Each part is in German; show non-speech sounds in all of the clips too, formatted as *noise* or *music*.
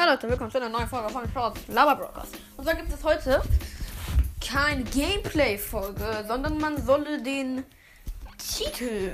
Hallo Leute, willkommen zu einer neuen Folge von Shorts Lava Brokers. Und zwar gibt es heute keine Gameplay-Folge, sondern man solle den Titel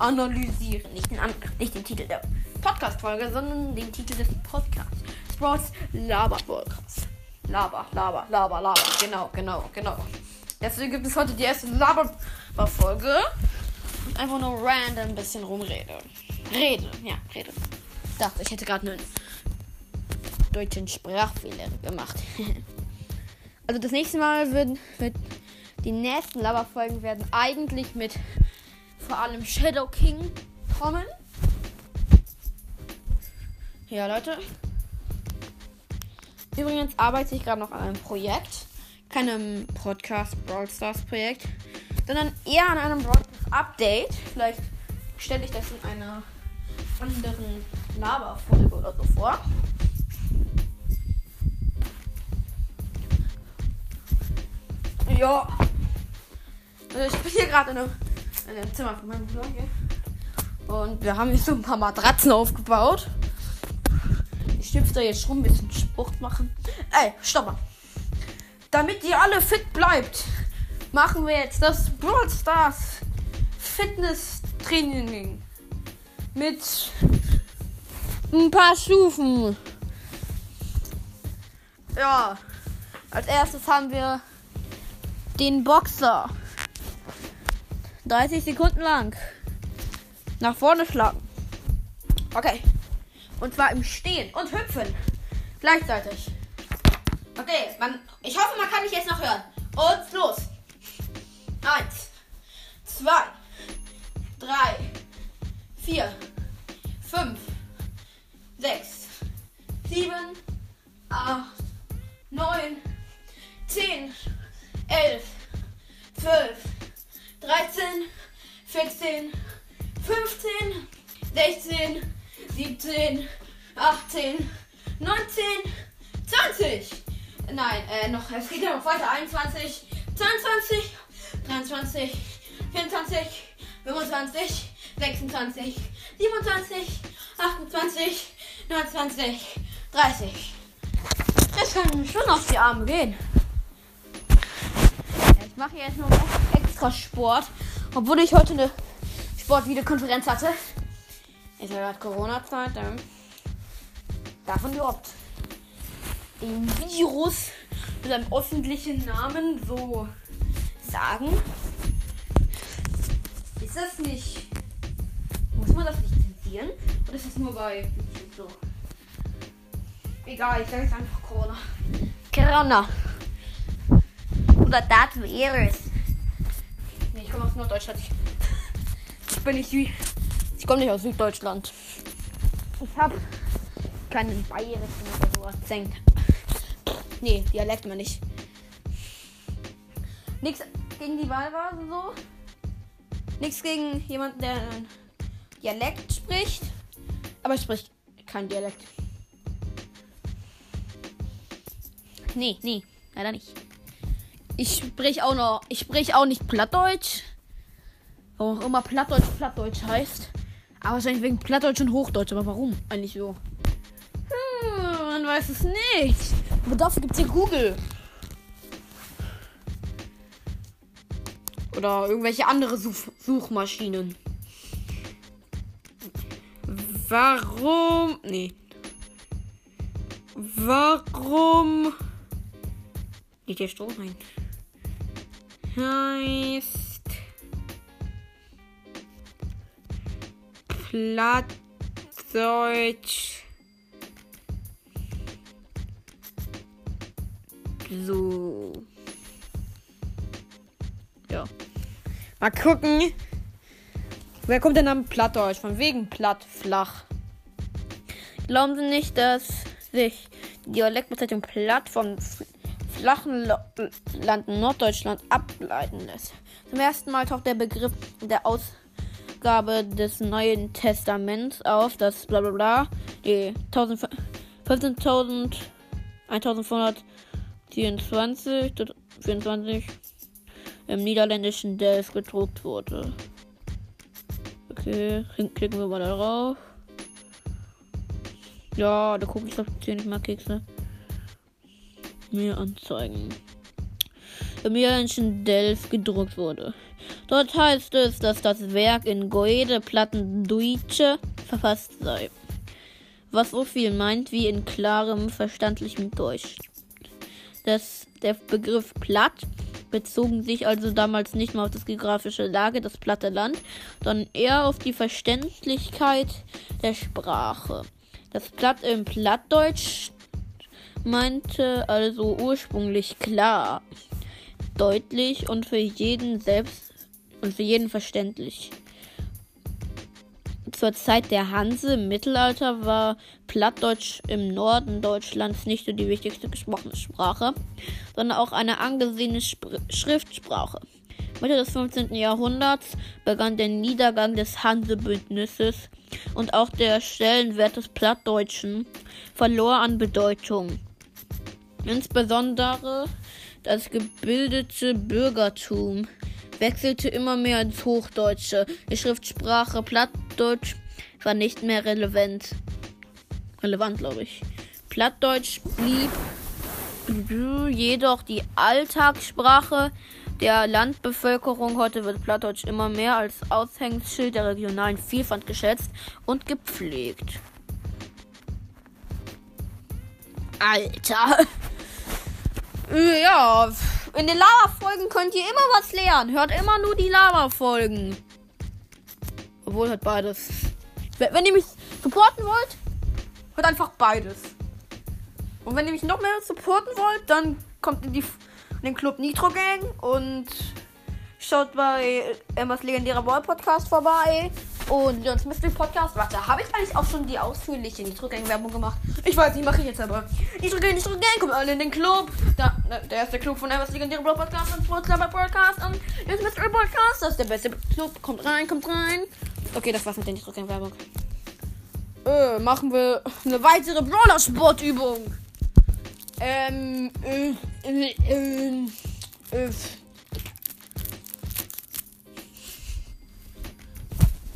analysieren. Nicht den, nicht den Titel der Podcast-Folge, sondern den Titel des Podcasts. Sports Lava Brokers. Lava, Lava, Lava, Lava. Genau, genau, genau. Deswegen gibt es heute die erste Lava-Folge. Einfach nur random ein bisschen rumrede. Rede, ja, rede. Dachte, ich hätte gerade einen deutschen Sprachfehler gemacht. *laughs* also das nächste Mal wird, wird die nächsten Lava-Folgen werden eigentlich mit vor allem Shadow King kommen. Ja, Leute. Übrigens arbeite ich gerade noch an einem Projekt. Keinem Podcast Brawl Stars Projekt, sondern eher an einem Brawl Stars Update. Vielleicht stelle ich das in einer anderen Lava-Folge oder so vor. Ja. Also ich bin hier gerade in, in einem, Zimmer von meinem Bruder hier. Und wir haben hier so ein paar Matratzen aufgebaut. Ich da jetzt schon ein bisschen Sport machen. Ey, stopp mal. Damit ihr alle fit bleibt, machen wir jetzt das Brawl Stars Fitness Training mit ein paar Stufen. Ja, als erstes haben wir den Boxer. 30 Sekunden lang. Nach vorne schlagen. Okay. Und zwar im Stehen und Hüpfen. Gleichzeitig. Okay, man, ich hoffe, man kann mich jetzt noch hören. Und los. Eins, zwei, drei, vier, fünf, sechs, sieben, acht, neun, zehn, elf, zwölf, dreizehn, vierzehn, fünfzehn, sechzehn, siebzehn, achtzehn, neunzehn, zwanzig. Nein, äh, noch, es geht ja noch weiter. 21, 22, 23, 24, 25, 26, 27, 28, 29, 30. Das kann schon auf die Arme gehen mache jetzt noch extra Sport. Obwohl ich heute eine Sportvideokonferenz hatte. Ist ja gerade Corona-Zeit. Ähm, davon überhaupt den Virus mit einem öffentlichen Namen so sagen. Ist das nicht. Muss man das nicht zensieren? Oder ist das nur bei YouTube so? Egal, ich sage jetzt einfach Corona. Corona oder Darth Virus. Nee, ich komme aus Norddeutschland. Ich, *laughs* bin nicht wie. Ich komme nicht aus Süddeutschland. Ich habe keinen bayerischen oder so Akzent. Nee, Dialekt mal nicht. Nichts gegen die Wahlvase so. Nichts gegen jemanden, der Dialekt spricht. Aber ich spreche kein Dialekt. Nee, nee, leider nicht. Ich spreche auch noch. Ich spreche auch nicht Plattdeutsch. Warum auch immer Plattdeutsch Plattdeutsch heißt. Aber wahrscheinlich wegen Plattdeutsch und Hochdeutsch. Aber warum eigentlich so? Hm, man weiß es nicht. Aber dafür gibt es ja Google. Oder irgendwelche andere Such Suchmaschinen. Warum. Nee. Warum. Geht der Strom rein? Heißt Plattdeutsch. So. Ja. Mal gucken. Wer kommt denn am Plattdeutsch? Von wegen platt, flach. Glauben Sie nicht, dass sich die Dialektbezeichnung platt von flachen Land Norddeutschland ableiten lässt. Zum ersten Mal taucht der Begriff der Ausgabe des Neuen Testaments auf, das bla bla bla die 15.1424 24 im niederländischen Delft gedruckt wurde. Okay, klicken wir mal darauf. Ja, da gucke ich 10 nicht mal Kekse. Mehr anzeigen. Im Delft gedruckt wurde. Dort heißt es, dass das Werk in Goede Platten Deutsche verfasst sei. Was so viel meint wie in klarem, verständlichem Deutsch. Das, der Begriff platt bezogen sich also damals nicht mehr auf das geografische Lage, das platte Land, sondern eher auf die Verständlichkeit der Sprache. Das Platt im Plattdeutsch meinte also ursprünglich klar, deutlich und für jeden selbst und für jeden verständlich. Zur Zeit der Hanse im Mittelalter war Plattdeutsch im Norden Deutschlands nicht nur die wichtigste gesprochene Sprache, sondern auch eine angesehene Sp Schriftsprache. Mitte des 15. Jahrhunderts begann der Niedergang des Hansebündnisses und auch der Stellenwert des Plattdeutschen verlor an Bedeutung. Insbesondere das gebildete Bürgertum wechselte immer mehr ins Hochdeutsche. Die Schriftsprache Plattdeutsch war nicht mehr relevant. Relevant, glaube ich. Plattdeutsch blieb jedoch die Alltagssprache der Landbevölkerung. Heute wird Plattdeutsch immer mehr als Aushängeschild der regionalen Vielfalt geschätzt und gepflegt. Alter. Ja, in den Lava-Folgen könnt ihr immer was lernen. Hört immer nur die Lava-Folgen. Obwohl, hört beides. Wenn ihr mich supporten wollt, hört einfach beides. Und wenn ihr mich noch mehr supporten wollt, dann kommt in, die, in den Club Nitro Gang und schaut bei Emmas legendärer Ball Podcast vorbei. Und Leons Mystery Podcast. Warte, habe ich eigentlich auch schon die ausführliche Nitro Gang Werbung gemacht? Ich weiß nicht, mache ich jetzt aber. Nitro Gang, Nitro Gang, kommt alle in den Club. Da, der ist der Club von Emmas legendärer Ball Podcast und Sports Podcast und Leons Mystery Podcast. Das ist der beste Club. Kommt rein, kommt rein. Okay, das war's mit der Nitro Gang Werbung. Äh, machen wir eine weitere Brawler Sportübung. Ähm, äh, äh, äh, äh.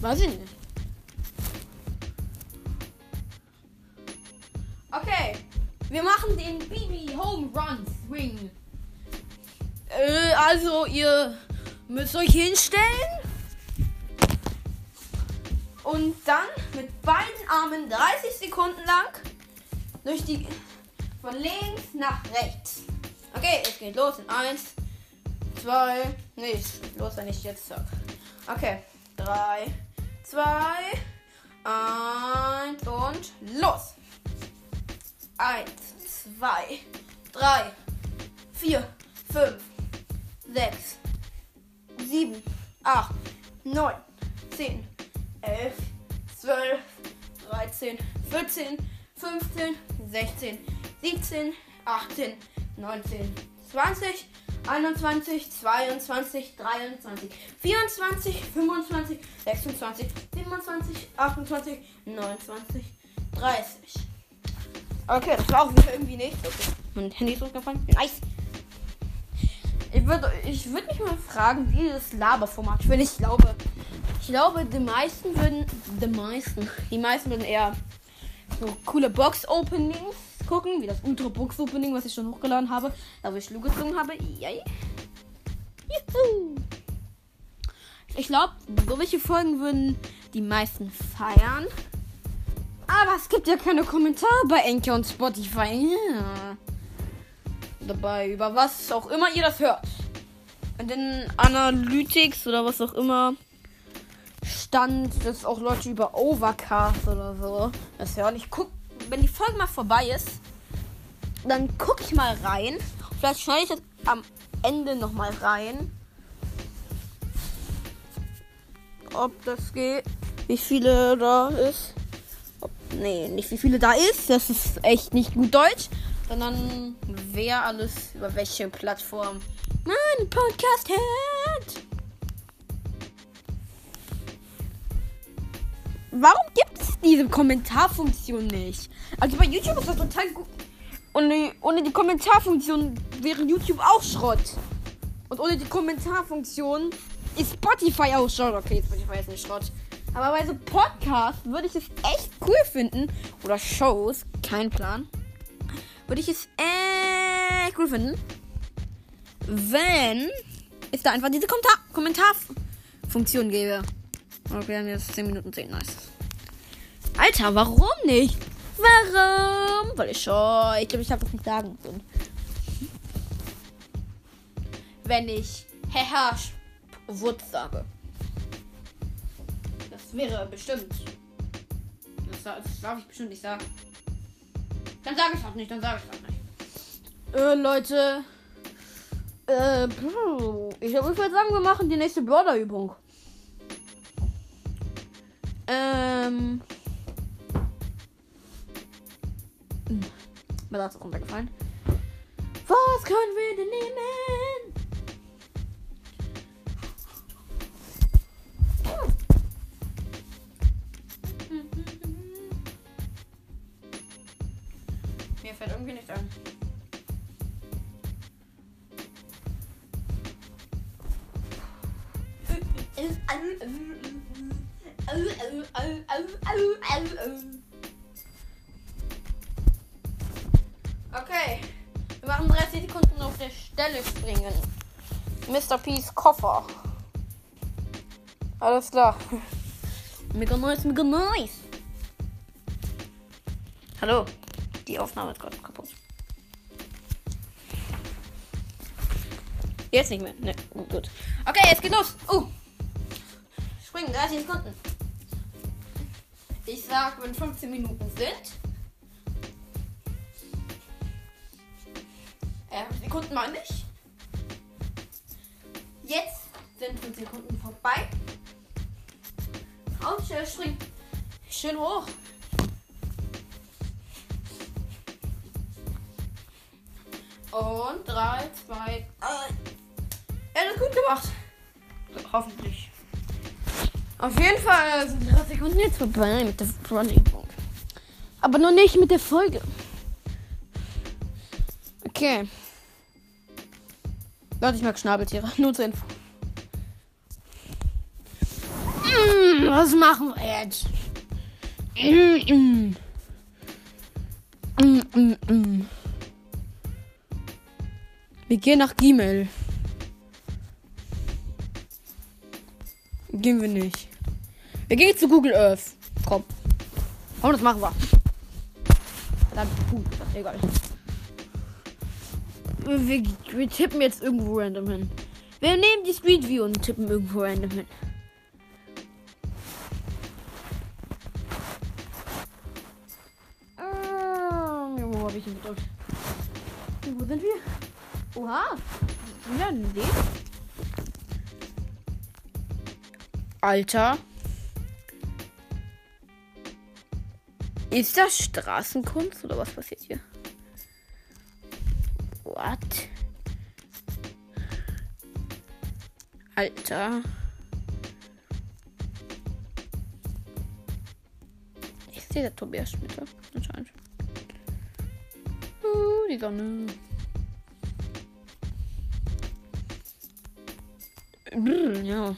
Weiß ich nicht. Okay. Wir machen den Bibi Home Run Swing. Äh, also ihr müsst euch hinstellen. Und dann mit beiden Armen 30 Sekunden lang durch die von links nach rechts. Okay, es geht los in 1, 2, nicht. Los, wenn ich jetzt sag. Okay, 3, 2, 1 und los. 1, 2, 3, 4, 5, 6, 7, 8, 9, 10, 11, 12, 13, 14, 15, 16, 17, 18, 19, 20, 21, 22, 23, 24, 25, 26, 27, 28, 29, 30. Okay, das war auch wieder irgendwie nicht. Okay. Mein Handy ist runtergefallen. Nice. Ich würde ich würd mich mal fragen, wie das Laberformat ich, ich glaube. Ich glaube, die meisten würden. Die meisten. Die meisten würden eher so coole Box-Openings gucken, wie das Ultra Box Opening, was ich schon hochgeladen habe, da wo ich Lu gezogen habe. Juhu. Ich glaube, solche Folgen würden die meisten feiern. Aber es gibt ja keine Kommentare bei Enke und Spotify. Ja. Dabei, über was auch immer ihr das hört. In den Analytics oder was auch immer stand, dass auch Leute über Overcast oder so das hören. Ich guck wenn die Folge mal vorbei ist, dann gucke ich mal rein. Vielleicht schneide ich das am Ende noch mal rein. Ob das geht. Wie viele da ist. Ob, nee, nicht wie viele da ist. Das ist echt nicht gut Deutsch. Sondern wer alles über welche Plattform mein Podcast hört. Warum gibt es diese Kommentarfunktion nicht? Also bei YouTube ist das total gut. Ohne, ohne die Kommentarfunktion wäre YouTube auch Schrott. Und ohne die Kommentarfunktion ist Spotify auch Schrott. Okay, Spotify ist nicht Schrott. Aber bei so Podcasts würde ich es echt cool finden. Oder Shows, kein Plan. Würde ich es echt cool finden. Wenn es da einfach diese Kommentar Kommentarfunktion gäbe. Okay, haben jetzt 10 Minuten 10. Nice. Alter, warum nicht? Warum? Weil ich schon. Ich glaube, ich habe das nicht sagen. Wenn ich Herr Wutz sage. Das wäre bestimmt. Das, darf ich bestimmt nicht sagen. Dann sage ich auch nicht, dann sage ich auch nicht. Äh, Leute. Äh, ich habe würde sagen, wir machen die nächste Border-Übung. Ähm. Mir ist runtergefallen. Was können wir denn nehmen? Mir fällt irgendwie nicht an. Okay. Wir machen 30 Sekunden auf der Stelle springen. Mr. P's Koffer. Alles klar. Mega nice, mega nice. Hallo. Die Aufnahme ist gerade kaputt. Jetzt nicht mehr. Ne, gut. Okay, es geht los. Uh. Springen, 30 Sekunden. Ich sag, wenn 15 Minuten sind. Äh, Sekunden meine ich. Jetzt sind 15 Sekunden vorbei. Und äh, spring. Schön hoch. Und 3, 2, 1. Er hat gut gemacht. Hoffentlich. Auf jeden Fall sind 30 Sekunden jetzt vorbei mit der Übung. Aber noch nicht mit der Folge. Okay. Leute, ich mag Schnabeltiere. *laughs* Nur zur Info. Mm, was machen wir jetzt? Mm, mm. Wir gehen nach Gimel. Gehen wir nicht. Wir gehen zu Google Earth. Komm. Komm, das machen wir. Dann, puh, egal. Wir, wir tippen jetzt irgendwo random hin. Wir nehmen die Street View und tippen irgendwo random hin. Ah, wo habe ich ihn gedrückt? Wo sind wir? Oha. Ja, nee. Alter. Ist das Straßenkunst oder was passiert hier? What? Alter. Ich sehe der Tobias Schmidt anscheinend. Uh, die Sonne. Brr, ja.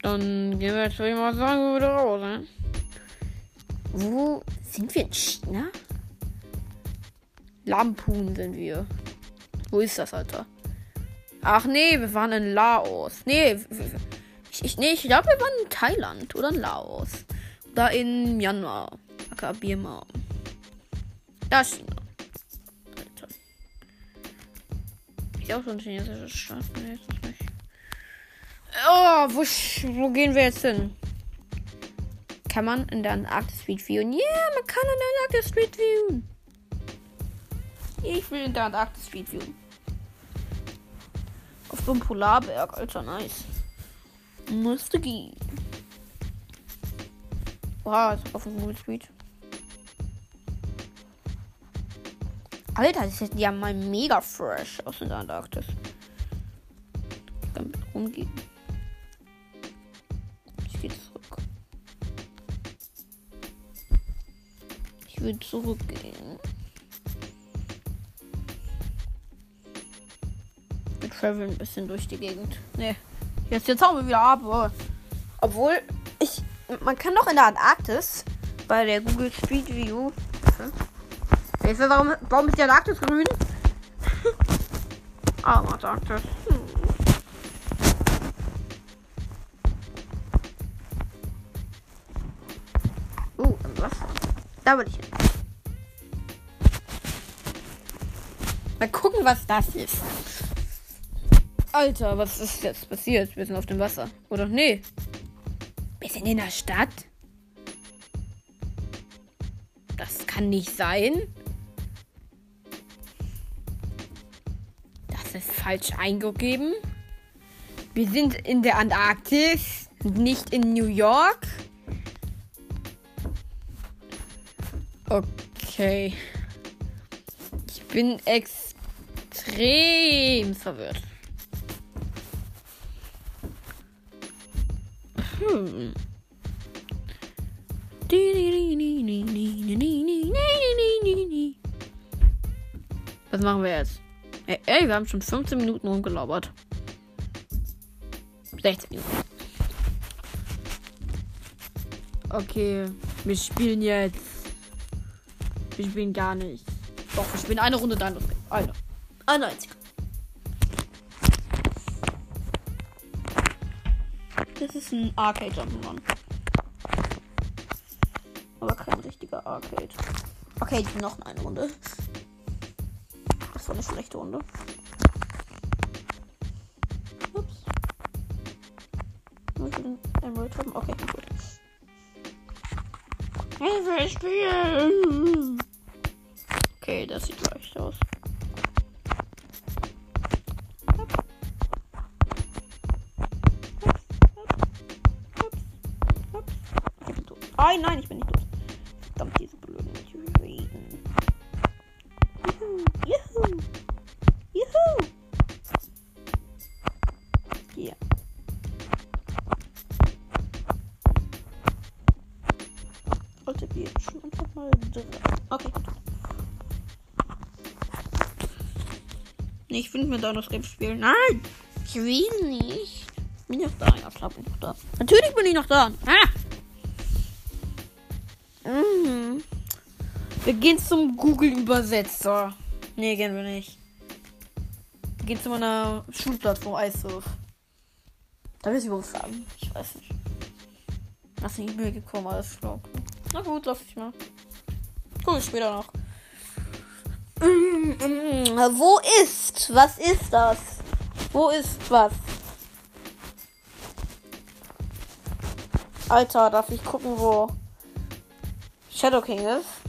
Dann gehen wir jetzt, würde ich mal sagen, wieder raus, ne? Wo sind wir in China? Lampun sind wir. Wo ist das, Alter? Ach nee, wir waren in Laos. Nee, ich, ich, nee, ich glaube, wir waren in Thailand oder in Laos. Da in Myanmar. Aka Birma. Ist China. Alter. Ist auch so ein chinesischer Staat. Nee, ist das nicht. Oh, wo, wo gehen wir jetzt hin? Kann man in der Antarktis Street viewen? Ja, yeah, man kann in der Antarktis Street viewen. Ich will in der Antarktis viewen. Auf einem Polarberg, Alter, nice. Musste gehen. Wow, auf dem Google Street. Alter, das ist ja mal mega fresh aus der Antarktis. Ich rumgehen. will zurückgehen. Wir traveln ein bisschen durch die Gegend. Ne, jetzt, jetzt hauen wir wieder ab. Oh. Obwohl, ich. Man kann doch in der Antarktis bei der Google Street View. Hilfe, warum, warum ist die Antarktis grün? *laughs* ah, Antarktis. Hm. Uh, im Wasser. Da will ich hin. Mal gucken, was das ist. Alter, was ist jetzt passiert? Wir sind auf dem Wasser. Oder? Nee. Wir sind in der Stadt. Das kann nicht sein. Das ist falsch eingegeben. Wir sind in der Antarktis, nicht in New York. Okay. Ich bin extrem verwirrt. Was machen wir jetzt? Ey, ey, wir haben schon 15 Minuten rumgelabert. 16 Minuten. Okay, wir spielen jetzt. Wir spielen gar nicht. Doch, wir spielen eine Runde dann. Eine. Eine einzige. Ist ein Arcade Jump'n'Run. Aber kein richtiger Arcade. Okay, noch eine Runde. Das war eine schlechte Runde. Ups. Muss ich den Emerald haben? Okay, gut. Ich will spielen. Okay, das sieht Nein, nein, ich bin nicht tot. Verdammt, diese blöden Regen. Juhu, juhu, juhu. Hier. Sollte wir jetzt schon einfach mal drin. Okay, gut. Nee, ich will mit Dino Game spielen. Nein! Ich will nicht. Bin ich noch da? Ja, klar bin ich noch da. Natürlich bin ich noch da. Ah! Wir gehen zum Google-Übersetzer. Nee, gehen wir nicht. Wir gehen zu meiner Schulplattform iSurf. Da will ich was haben. Ich weiß nicht. Hast eine E-Mail gekommen, alles klar. Na gut, lass ich mal. Guck ich später noch. *clears throat* Wo ist? Was ist das? Wo ist was? Alter, darf ich gucken, wo Shadow King ist?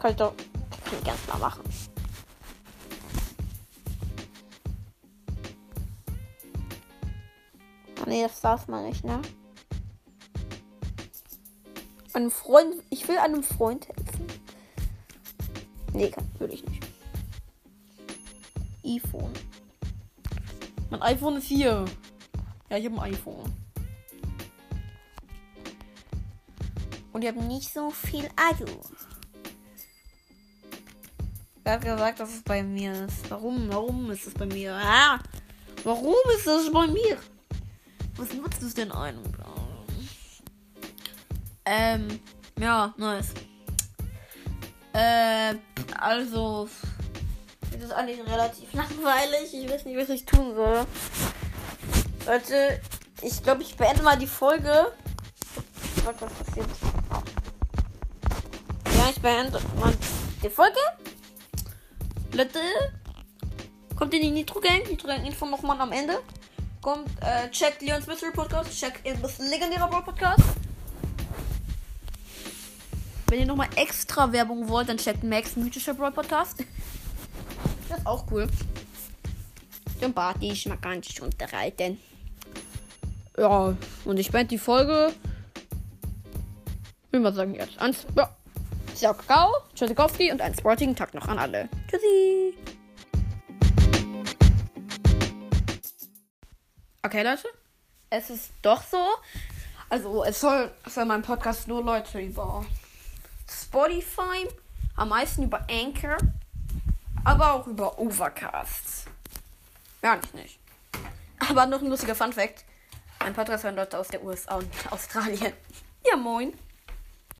Kann ich doch kann ich ganz mal machen. Oh, nee, das darf man nicht, ne? Einem Freund. Ich will einem Freund helfen. Nee, kann, will ich nicht. iPhone. Mein iPhone ist hier. Ja, ich habe ein iPhone. Und ich habe nicht so viel Akku. Er hat gesagt, dass es bei mir ist. Warum? Warum ist es bei mir? Ah, warum ist es bei mir? Was nutzt es denn ein? Ähm, ja, nice. Äh, also, es ist eigentlich relativ *laughs* langweilig. Ich weiß nicht, was ich tun soll. Leute, ich glaube, ich beende mal die Folge. Was passiert? Ja, ich beende mal die Folge. Leute, kommt in die Nitro Gang. Nitro Gang Info nochmal am Ende. Kommt, äh, checkt Leons Mystery Podcast, checkt das legendäre Brawl Podcast. Wenn ihr nochmal extra Werbung wollt, dann checkt Max mythischer Brawl Podcast. Das ist auch cool. Den Party ich mal ganz schön unterhalten. Ja, und ich beende die Folge. Wie man sagen jetzt. Ans, ja. Ciao, Kakao, Tschüssikowski und einen sportigen Tag noch an alle. Tschüssi. Okay, Leute. Es ist doch so. Also, es soll für meinen Podcast nur Leute über Spotify, am meisten über Anchor, aber auch über Overcast. Ja, nicht nicht. Aber noch ein lustiger Fun Fact. Ein Podcast hören Leute aus der USA und Australien. *laughs* Ja, moin.